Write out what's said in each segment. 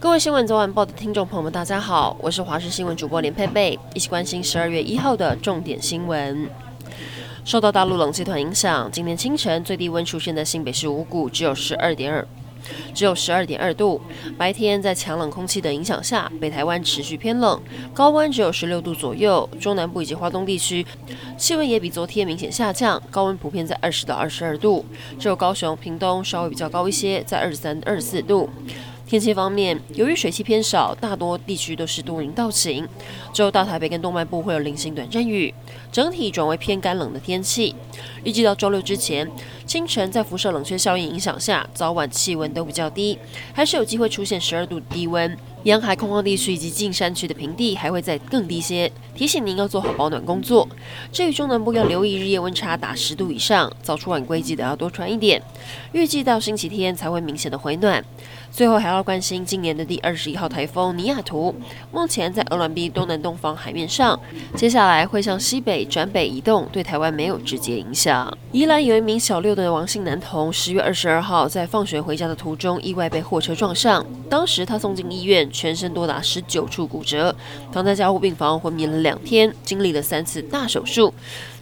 各位新闻早晚报的听众朋友们，大家好，我是华视新闻主播连佩佩，一起关心十二月一号的重点新闻。受到大陆冷气团影响，今天清晨最低温出现在新北市五股，只有十二点二。只有十二点二度。白天在强冷空气的影响下，北台湾持续偏冷，高温只有十六度左右。中南部以及花东地区气温也比昨天明显下降，高温普遍在二十到二十二度。只有高雄、屏东稍微比较高一些，在二十三、二十四度。天气方面，由于水汽偏少，大多地区都是多云到晴，之后大台北跟东半部会有零星短阵雨，整体转为偏干冷的天气。预计到周六之前，清晨在辐射冷却效应影响下，早晚气温都比较低，还是有机会出现十二度低温。沿海空旷地区以及近山区的平地还会再更低些，提醒您要做好保暖工作。至于中南部要留意日夜温差达十度以上，早出晚归记得要多穿一点。预计到星期天才会明显的回暖。最后还要关心今年的第二十一号台风尼亚图，目前在鹅銮鼻东南东方海面上，接下来会向西北转北移动，对台湾没有直接影响。宜兰有一名小六的王姓男童，十月二十二号在放学回家的途中意外被货车撞上，当时他送进医院。全身多达十九处骨折，躺在加护病房昏迷了两天，经历了三次大手术。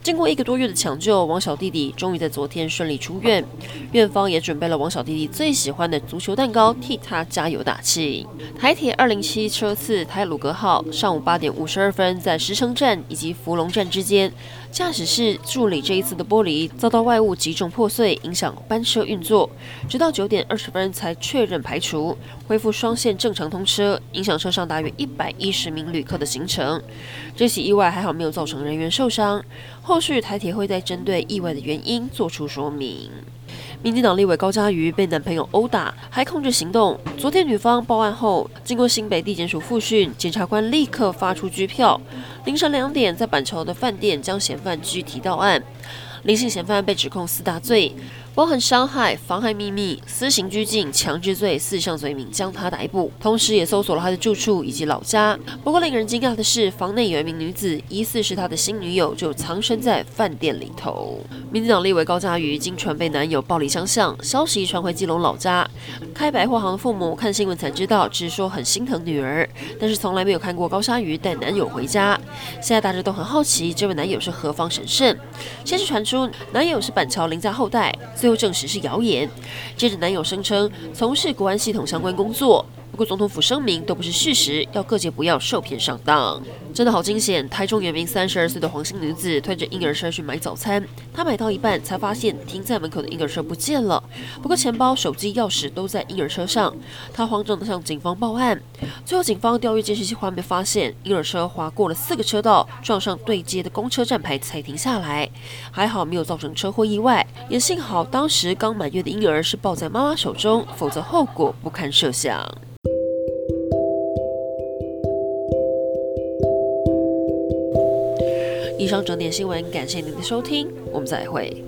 经过一个多月的抢救，王小弟弟终于在昨天顺利出院。院方也准备了王小弟弟最喜欢的足球蛋糕，替他加油打气。台铁二零七车次台鲁阁号上午八点五十二分，在石城站以及福隆站之间，驾驶室助理这一次的玻璃遭到外物击中破碎，影响班车运作，直到九点二十分才确认排除，恢复双线正常通车，车影响车上大约一百一十名旅客的行程。这起意外还好没有造成人员受伤。后续台铁会再针对意外的原因做出说明。民进党立委高嘉瑜被男朋友殴打，还控制行动。昨天女方报案后，经过新北地检署复讯，检察官立刻发出拘票。凌晨两点，在板桥的饭店将嫌犯拘提到案。林姓嫌犯被指控四大罪。包含伤害、妨害秘密、私刑拘禁、强制罪四项罪名，将他逮捕，同时也搜索了他的住处以及老家。不过令人惊讶的是，房内有一名女子，疑似是他的新女友，就藏身在饭店里头。民进党立委高嘉瑜经传被男友暴力相向，消息传回基隆老家。开百货行的父母看新闻才知道，只是说很心疼女儿，但是从来没有看过高鲨鱼带男友回家。现在大家都很好奇，这位男友是何方神圣？先是传出男友是板桥林家后代。最后证实是谣言。接着，男友声称从事国安系统相关工作。不过，总统府声明都不是事实，要各界不要受骗上当。真的好惊险！台中有名三十二岁的黄姓女子推着婴儿车去买早餐，她买到一半才发现停在门口的婴儿车不见了。不过，钱包、手机、钥匙都在婴儿车上。她慌张地向警方报案。最后，警方调阅监视器画面，发现婴儿车划过了四个车道，撞上对接的公车站牌才停下来。还好没有造成车祸意外，也幸好当时刚满月的婴儿是抱在妈妈手中，否则后果不堪设想。以上整点新闻，感谢您的收听，我们再会。